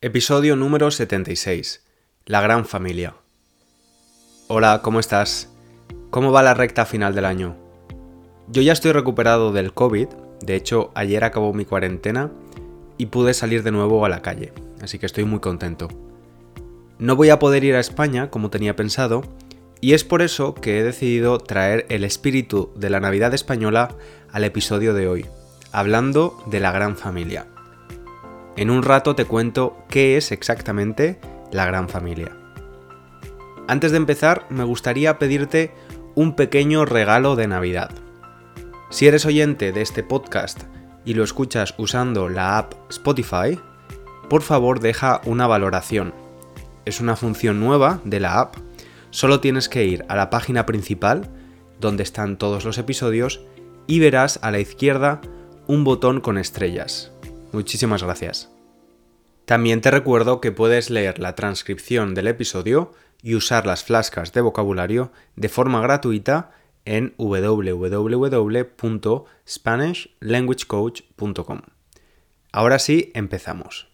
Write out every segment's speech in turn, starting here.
Episodio número 76. La gran familia. Hola, ¿cómo estás? ¿Cómo va la recta final del año? Yo ya estoy recuperado del COVID, de hecho ayer acabó mi cuarentena y pude salir de nuevo a la calle, así que estoy muy contento. No voy a poder ir a España como tenía pensado, y es por eso que he decidido traer el espíritu de la Navidad española al episodio de hoy, hablando de la gran familia. En un rato te cuento qué es exactamente la gran familia. Antes de empezar, me gustaría pedirte un pequeño regalo de Navidad. Si eres oyente de este podcast y lo escuchas usando la app Spotify, por favor deja una valoración. Es una función nueva de la app. Solo tienes que ir a la página principal, donde están todos los episodios, y verás a la izquierda un botón con estrellas. Muchísimas gracias. También te recuerdo que puedes leer la transcripción del episodio y usar las flascas de vocabulario de forma gratuita en www.spanishlanguagecoach.com. Ahora sí, empezamos.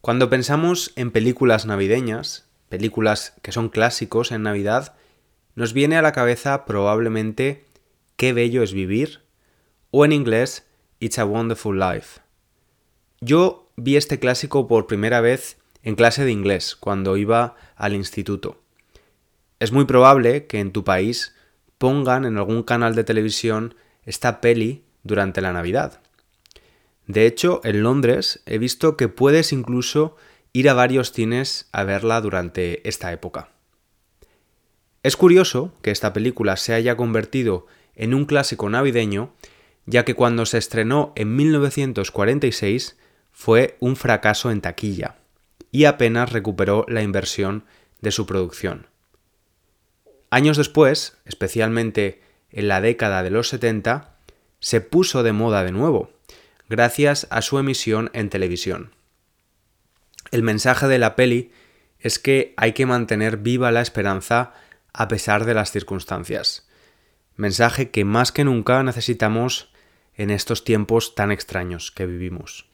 Cuando pensamos en películas navideñas, películas que son clásicos en Navidad, nos viene a la cabeza probablemente Qué bello es vivir o en inglés It's a Wonderful Life. Yo vi este clásico por primera vez en clase de inglés cuando iba al instituto. Es muy probable que en tu país pongan en algún canal de televisión esta peli durante la Navidad. De hecho, en Londres he visto que puedes incluso ir a varios cines a verla durante esta época. Es curioso que esta película se haya convertido en un clásico navideño, ya que cuando se estrenó en 1946 fue un fracaso en taquilla y apenas recuperó la inversión de su producción. Años después, especialmente en la década de los 70, se puso de moda de nuevo, gracias a su emisión en televisión. El mensaje de la peli es que hay que mantener viva la esperanza a pesar de las circunstancias. Mensaje que más que nunca necesitamos en estos tiempos tan extraños que vivimos.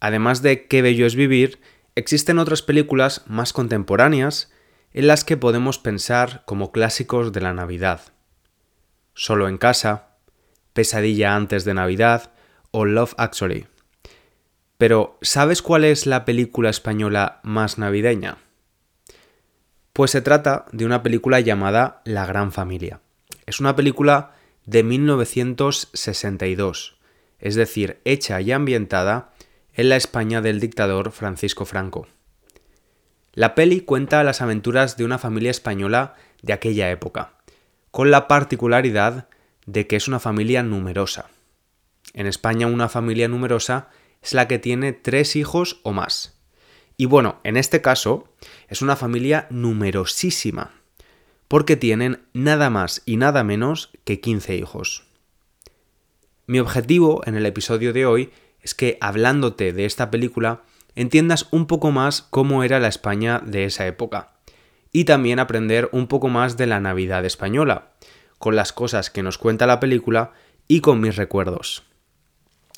Además de Qué bello es vivir, existen otras películas más contemporáneas en las que podemos pensar como clásicos de la Navidad. Solo en casa, Pesadilla antes de Navidad o Love Actually. Pero, ¿sabes cuál es la película española más navideña? Pues se trata de una película llamada La Gran Familia. Es una película de 1962, es decir, hecha y ambientada en la España del dictador Francisco Franco. La peli cuenta las aventuras de una familia española de aquella época, con la particularidad de que es una familia numerosa. En España una familia numerosa es la que tiene tres hijos o más. Y bueno, en este caso es una familia numerosísima, porque tienen nada más y nada menos que 15 hijos. Mi objetivo en el episodio de hoy es que hablándote de esta película entiendas un poco más cómo era la España de esa época y también aprender un poco más de la Navidad española, con las cosas que nos cuenta la película y con mis recuerdos.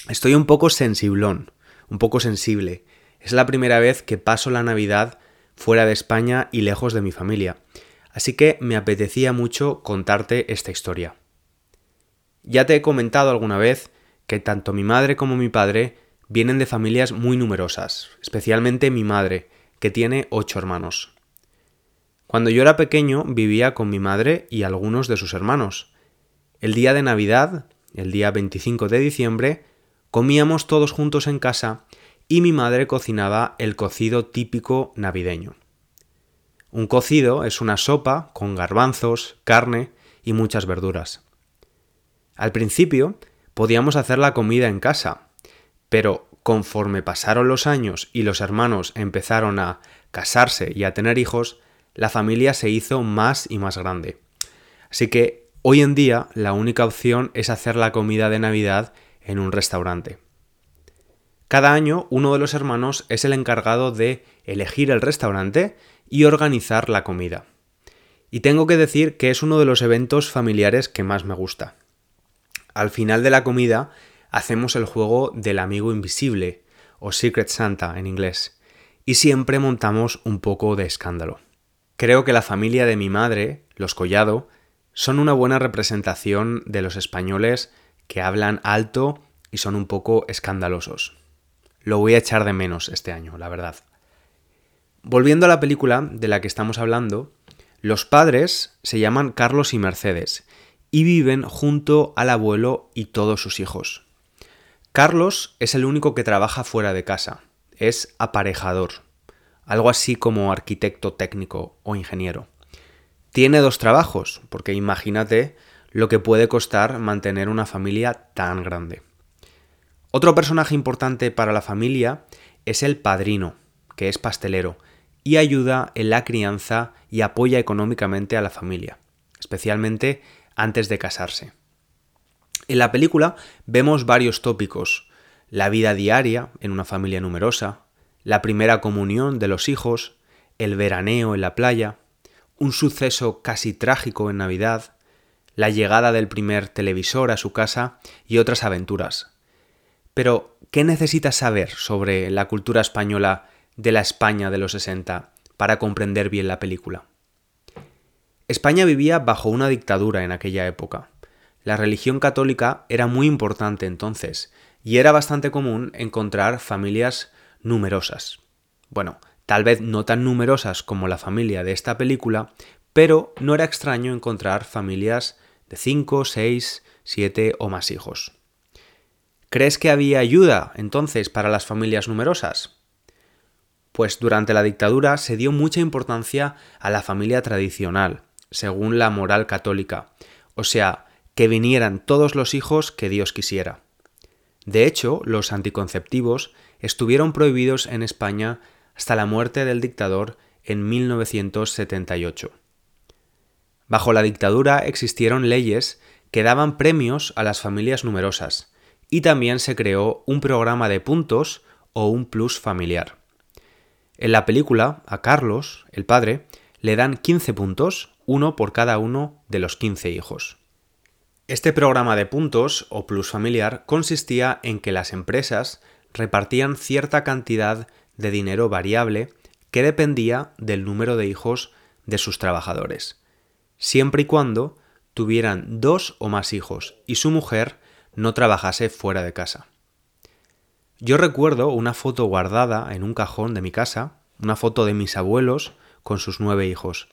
Estoy un poco sensiblón, un poco sensible. Es la primera vez que paso la Navidad fuera de España y lejos de mi familia, así que me apetecía mucho contarte esta historia. Ya te he comentado alguna vez que tanto mi madre como mi padre vienen de familias muy numerosas, especialmente mi madre, que tiene ocho hermanos. Cuando yo era pequeño vivía con mi madre y algunos de sus hermanos. El día de Navidad, el día 25 de diciembre, comíamos todos juntos en casa y mi madre cocinaba el cocido típico navideño. Un cocido es una sopa con garbanzos, carne y muchas verduras. Al principio podíamos hacer la comida en casa, pero conforme pasaron los años y los hermanos empezaron a casarse y a tener hijos, la familia se hizo más y más grande. Así que hoy en día la única opción es hacer la comida de Navidad en un restaurante. Cada año uno de los hermanos es el encargado de elegir el restaurante y organizar la comida. Y tengo que decir que es uno de los eventos familiares que más me gusta. Al final de la comida hacemos el juego del amigo invisible, o Secret Santa en inglés, y siempre montamos un poco de escándalo. Creo que la familia de mi madre, los Collado, son una buena representación de los españoles que hablan alto y son un poco escandalosos. Lo voy a echar de menos este año, la verdad. Volviendo a la película de la que estamos hablando, los padres se llaman Carlos y Mercedes y viven junto al abuelo y todos sus hijos. Carlos es el único que trabaja fuera de casa, es aparejador, algo así como arquitecto técnico o ingeniero. Tiene dos trabajos, porque imagínate lo que puede costar mantener una familia tan grande. Otro personaje importante para la familia es el padrino, que es pastelero, y ayuda en la crianza y apoya económicamente a la familia, especialmente antes de casarse. En la película vemos varios tópicos, la vida diaria en una familia numerosa, la primera comunión de los hijos, el veraneo en la playa, un suceso casi trágico en Navidad, la llegada del primer televisor a su casa y otras aventuras. Pero, ¿qué necesitas saber sobre la cultura española de la España de los 60 para comprender bien la película. España vivía bajo una dictadura en aquella época. La religión católica era muy importante entonces, y era bastante común encontrar familias numerosas. Bueno, tal vez no tan numerosas como la familia de esta película, pero no era extraño encontrar familias de 5, 6, 7 o más hijos. ¿Crees que había ayuda entonces para las familias numerosas? Pues durante la dictadura se dio mucha importancia a la familia tradicional, según la moral católica, o sea, que vinieran todos los hijos que Dios quisiera. De hecho, los anticonceptivos estuvieron prohibidos en España hasta la muerte del dictador en 1978. Bajo la dictadura existieron leyes que daban premios a las familias numerosas, y también se creó un programa de puntos o un plus familiar. En la película, a Carlos, el padre, le dan 15 puntos, uno por cada uno de los 15 hijos. Este programa de puntos, o plus familiar, consistía en que las empresas repartían cierta cantidad de dinero variable que dependía del número de hijos de sus trabajadores, siempre y cuando tuvieran dos o más hijos y su mujer no trabajase fuera de casa. Yo recuerdo una foto guardada en un cajón de mi casa, una foto de mis abuelos con sus nueve hijos,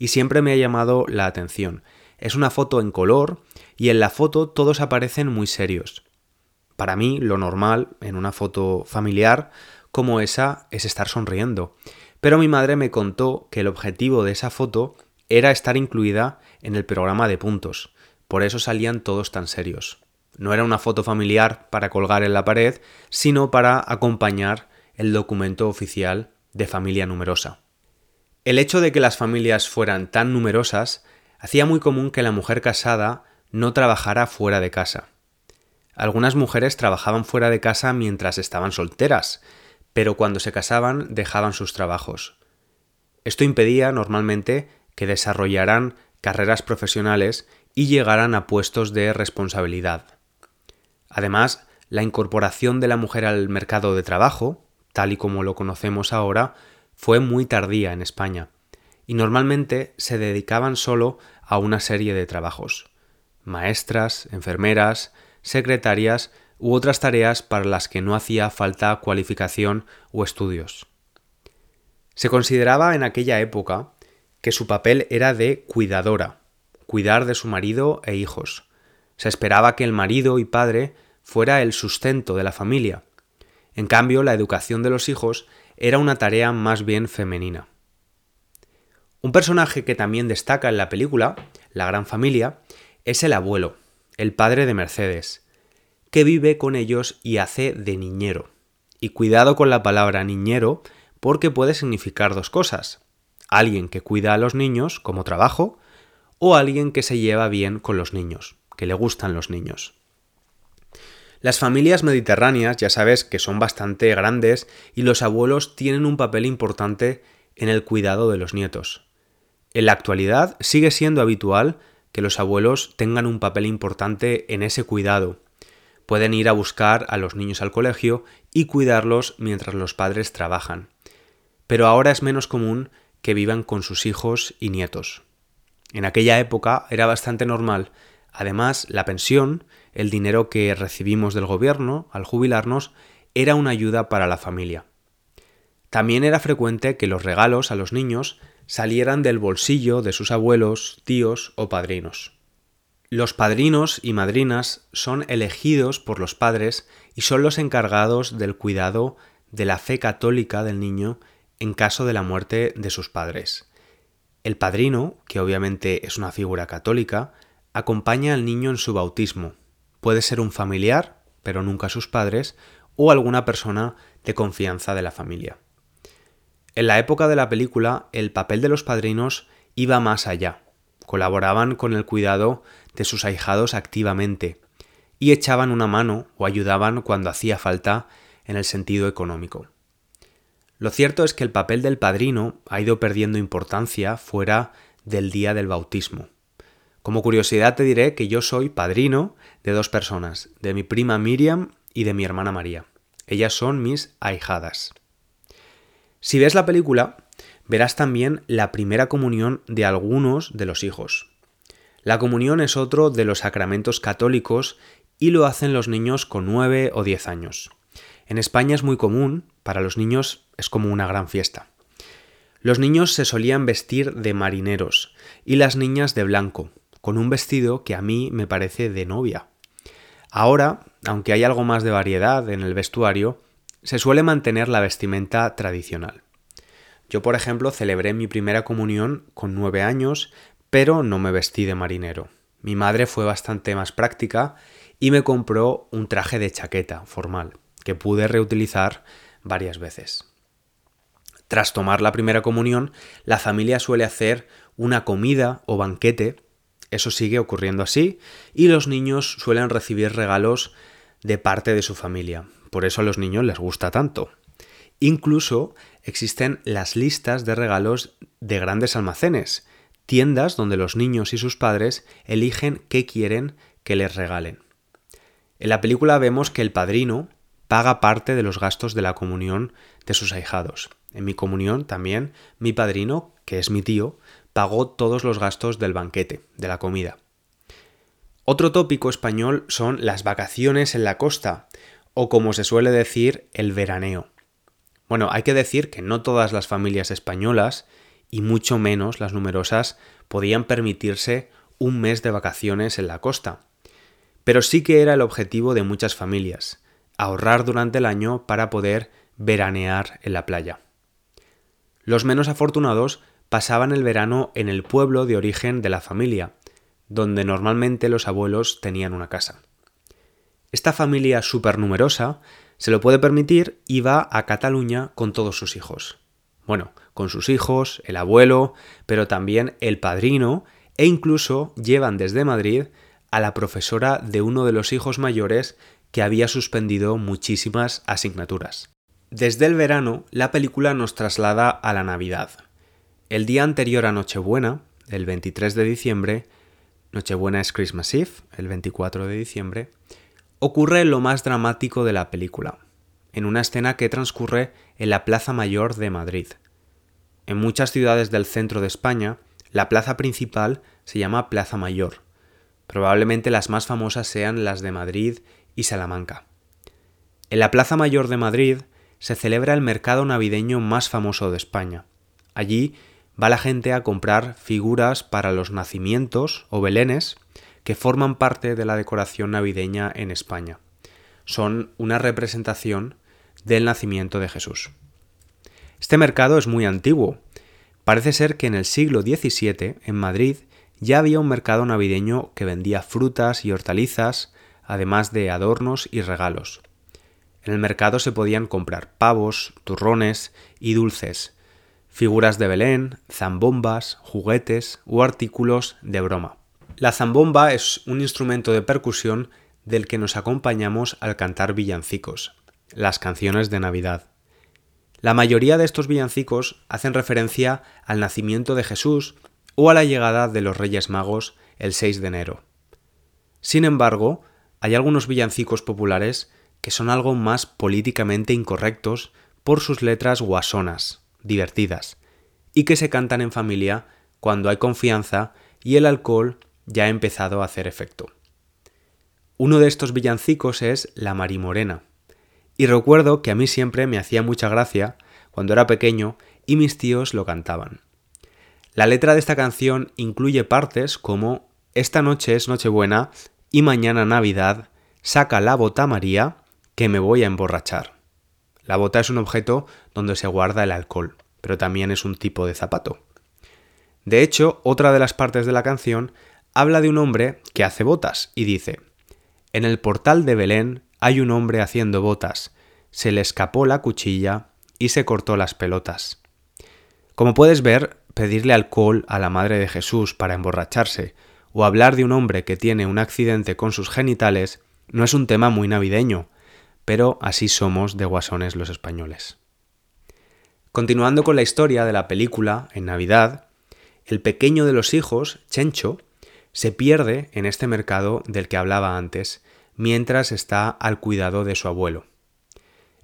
y siempre me ha llamado la atención. Es una foto en color y en la foto todos aparecen muy serios. Para mí, lo normal en una foto familiar como esa es estar sonriendo. Pero mi madre me contó que el objetivo de esa foto era estar incluida en el programa de puntos. Por eso salían todos tan serios. No era una foto familiar para colgar en la pared, sino para acompañar el documento oficial de familia numerosa. El hecho de que las familias fueran tan numerosas hacía muy común que la mujer casada no trabajara fuera de casa. Algunas mujeres trabajaban fuera de casa mientras estaban solteras, pero cuando se casaban dejaban sus trabajos. Esto impedía normalmente que desarrollaran carreras profesionales y llegaran a puestos de responsabilidad. Además, la incorporación de la mujer al mercado de trabajo, tal y como lo conocemos ahora, fue muy tardía en España, y normalmente se dedicaban solo a una serie de trabajos maestras, enfermeras, secretarias u otras tareas para las que no hacía falta cualificación o estudios. Se consideraba en aquella época que su papel era de cuidadora, cuidar de su marido e hijos, se esperaba que el marido y padre fuera el sustento de la familia. En cambio, la educación de los hijos era una tarea más bien femenina. Un personaje que también destaca en la película, La Gran Familia, es el abuelo, el padre de Mercedes, que vive con ellos y hace de niñero. Y cuidado con la palabra niñero porque puede significar dos cosas. Alguien que cuida a los niños como trabajo o alguien que se lleva bien con los niños que le gustan los niños. Las familias mediterráneas ya sabes que son bastante grandes y los abuelos tienen un papel importante en el cuidado de los nietos. En la actualidad sigue siendo habitual que los abuelos tengan un papel importante en ese cuidado, pueden ir a buscar a los niños al colegio y cuidarlos mientras los padres trabajan. Pero ahora es menos común que vivan con sus hijos y nietos. En aquella época era bastante normal. Además, la pensión, el dinero que recibimos del gobierno al jubilarnos, era una ayuda para la familia. También era frecuente que los regalos a los niños salieran del bolsillo de sus abuelos, tíos o padrinos. Los padrinos y madrinas son elegidos por los padres y son los encargados del cuidado de la fe católica del niño en caso de la muerte de sus padres. El padrino, que obviamente es una figura católica, acompaña al niño en su bautismo. Puede ser un familiar, pero nunca sus padres, o alguna persona de confianza de la familia. En la época de la película, el papel de los padrinos iba más allá. Colaboraban con el cuidado de sus ahijados activamente y echaban una mano o ayudaban cuando hacía falta en el sentido económico. Lo cierto es que el papel del padrino ha ido perdiendo importancia fuera del día del bautismo. Como curiosidad te diré que yo soy padrino de dos personas, de mi prima Miriam y de mi hermana María. Ellas son mis ahijadas. Si ves la película, verás también la primera comunión de algunos de los hijos. La comunión es otro de los sacramentos católicos y lo hacen los niños con 9 o 10 años. En España es muy común, para los niños es como una gran fiesta. Los niños se solían vestir de marineros y las niñas de blanco, con un vestido que a mí me parece de novia. Ahora, aunque hay algo más de variedad en el vestuario, se suele mantener la vestimenta tradicional. Yo, por ejemplo, celebré mi primera comunión con nueve años, pero no me vestí de marinero. Mi madre fue bastante más práctica y me compró un traje de chaqueta formal, que pude reutilizar varias veces. Tras tomar la primera comunión, la familia suele hacer una comida o banquete, eso sigue ocurriendo así, y los niños suelen recibir regalos de parte de su familia, por eso a los niños les gusta tanto. Incluso existen las listas de regalos de grandes almacenes, tiendas donde los niños y sus padres eligen qué quieren que les regalen. En la película vemos que el padrino paga parte de los gastos de la comunión de sus ahijados. En mi comunión también mi padrino, que es mi tío, pagó todos los gastos del banquete, de la comida. Otro tópico español son las vacaciones en la costa, o como se suele decir, el veraneo. Bueno, hay que decir que no todas las familias españolas, y mucho menos las numerosas, podían permitirse un mes de vacaciones en la costa. Pero sí que era el objetivo de muchas familias, ahorrar durante el año para poder veranear en la playa. Los menos afortunados pasaban el verano en el pueblo de origen de la familia, donde normalmente los abuelos tenían una casa. Esta familia supernumerosa se lo puede permitir y va a Cataluña con todos sus hijos. Bueno, con sus hijos, el abuelo, pero también el padrino e incluso llevan desde Madrid a la profesora de uno de los hijos mayores que había suspendido muchísimas asignaturas. Desde el verano, la película nos traslada a la Navidad. El día anterior a Nochebuena, el 23 de diciembre, Nochebuena es Christmas Eve, el 24 de diciembre, ocurre lo más dramático de la película, en una escena que transcurre en la Plaza Mayor de Madrid. En muchas ciudades del centro de España, la plaza principal se llama Plaza Mayor. Probablemente las más famosas sean las de Madrid y Salamanca. En la Plaza Mayor de Madrid se celebra el mercado navideño más famoso de España. Allí va la gente a comprar figuras para los nacimientos o belenes que forman parte de la decoración navideña en España. Son una representación del nacimiento de Jesús. Este mercado es muy antiguo. Parece ser que en el siglo XVII, en Madrid, ya había un mercado navideño que vendía frutas y hortalizas, además de adornos y regalos. En el mercado se podían comprar pavos, turrones y dulces, figuras de Belén, zambombas, juguetes o artículos de broma. La zambomba es un instrumento de percusión del que nos acompañamos al cantar villancicos, las canciones de Navidad. La mayoría de estos villancicos hacen referencia al nacimiento de Jesús o a la llegada de los Reyes Magos el 6 de enero. Sin embargo, hay algunos villancicos populares que son algo más políticamente incorrectos por sus letras guasonas, divertidas, y que se cantan en familia cuando hay confianza y el alcohol ya ha empezado a hacer efecto. Uno de estos villancicos es La Marimorena, y recuerdo que a mí siempre me hacía mucha gracia cuando era pequeño y mis tíos lo cantaban. La letra de esta canción incluye partes como Esta noche es Nochebuena y mañana Navidad, saca la bota María, que me voy a emborrachar. La bota es un objeto donde se guarda el alcohol, pero también es un tipo de zapato. De hecho, otra de las partes de la canción habla de un hombre que hace botas y dice, En el portal de Belén hay un hombre haciendo botas, se le escapó la cuchilla y se cortó las pelotas. Como puedes ver, pedirle alcohol a la Madre de Jesús para emborracharse o hablar de un hombre que tiene un accidente con sus genitales no es un tema muy navideño, pero así somos de guasones los españoles. Continuando con la historia de la película, en Navidad, el pequeño de los hijos, Chencho, se pierde en este mercado del que hablaba antes, mientras está al cuidado de su abuelo.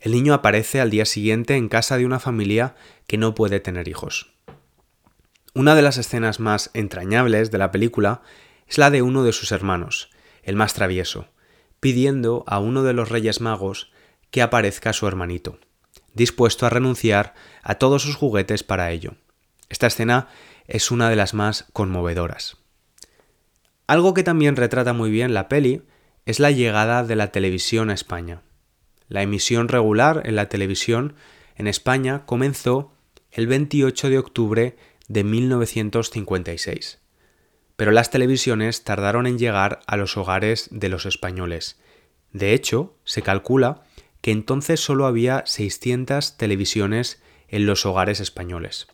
El niño aparece al día siguiente en casa de una familia que no puede tener hijos. Una de las escenas más entrañables de la película es la de uno de sus hermanos, el más travieso, pidiendo a uno de los Reyes Magos que aparezca su hermanito, dispuesto a renunciar a todos sus juguetes para ello. Esta escena es una de las más conmovedoras. Algo que también retrata muy bien la peli es la llegada de la televisión a España. La emisión regular en la televisión en España comenzó el 28 de octubre de 1956. Pero las televisiones tardaron en llegar a los hogares de los españoles. De hecho, se calcula que entonces solo había 600 televisiones en los hogares españoles.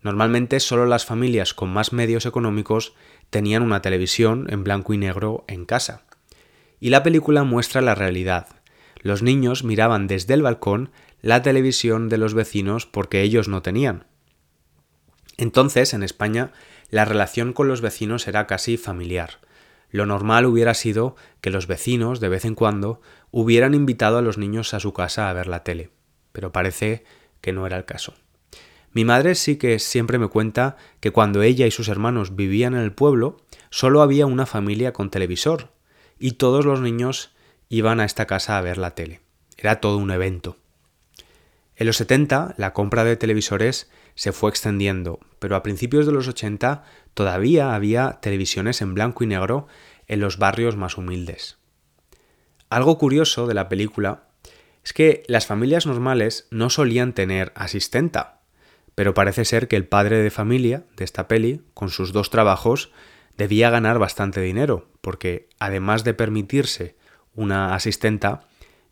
Normalmente solo las familias con más medios económicos tenían una televisión en blanco y negro en casa. Y la película muestra la realidad. Los niños miraban desde el balcón la televisión de los vecinos porque ellos no tenían. Entonces, en España, la relación con los vecinos era casi familiar. Lo normal hubiera sido que los vecinos, de vez en cuando, hubieran invitado a los niños a su casa a ver la tele, pero parece que no era el caso. Mi madre sí que siempre me cuenta que cuando ella y sus hermanos vivían en el pueblo, solo había una familia con televisor, y todos los niños iban a esta casa a ver la tele. Era todo un evento. En los 70, la compra de televisores se fue extendiendo, pero a principios de los 80 todavía había televisiones en blanco y negro en los barrios más humildes. Algo curioso de la película es que las familias normales no solían tener asistenta, pero parece ser que el padre de familia de esta peli, con sus dos trabajos, debía ganar bastante dinero, porque además de permitirse una asistenta,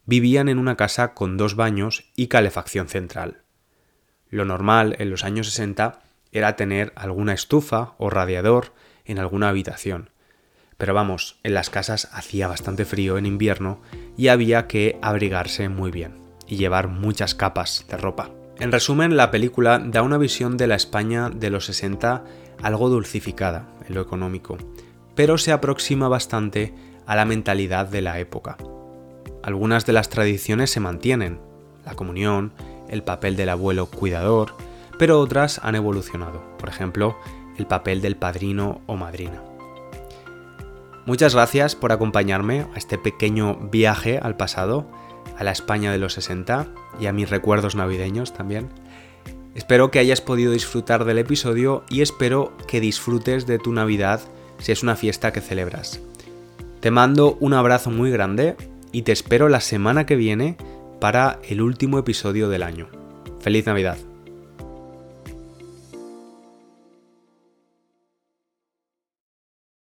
vivían en una casa con dos baños y calefacción central. Lo normal en los años 60 era tener alguna estufa o radiador en alguna habitación. Pero vamos, en las casas hacía bastante frío en invierno y había que abrigarse muy bien y llevar muchas capas de ropa. En resumen, la película da una visión de la España de los 60 algo dulcificada en lo económico, pero se aproxima bastante a la mentalidad de la época. Algunas de las tradiciones se mantienen, la comunión, el papel del abuelo cuidador, pero otras han evolucionado, por ejemplo, el papel del padrino o madrina. Muchas gracias por acompañarme a este pequeño viaje al pasado, a la España de los 60 y a mis recuerdos navideños también. Espero que hayas podido disfrutar del episodio y espero que disfrutes de tu Navidad si es una fiesta que celebras. Te mando un abrazo muy grande y te espero la semana que viene para el último episodio del año. ¡Feliz Navidad!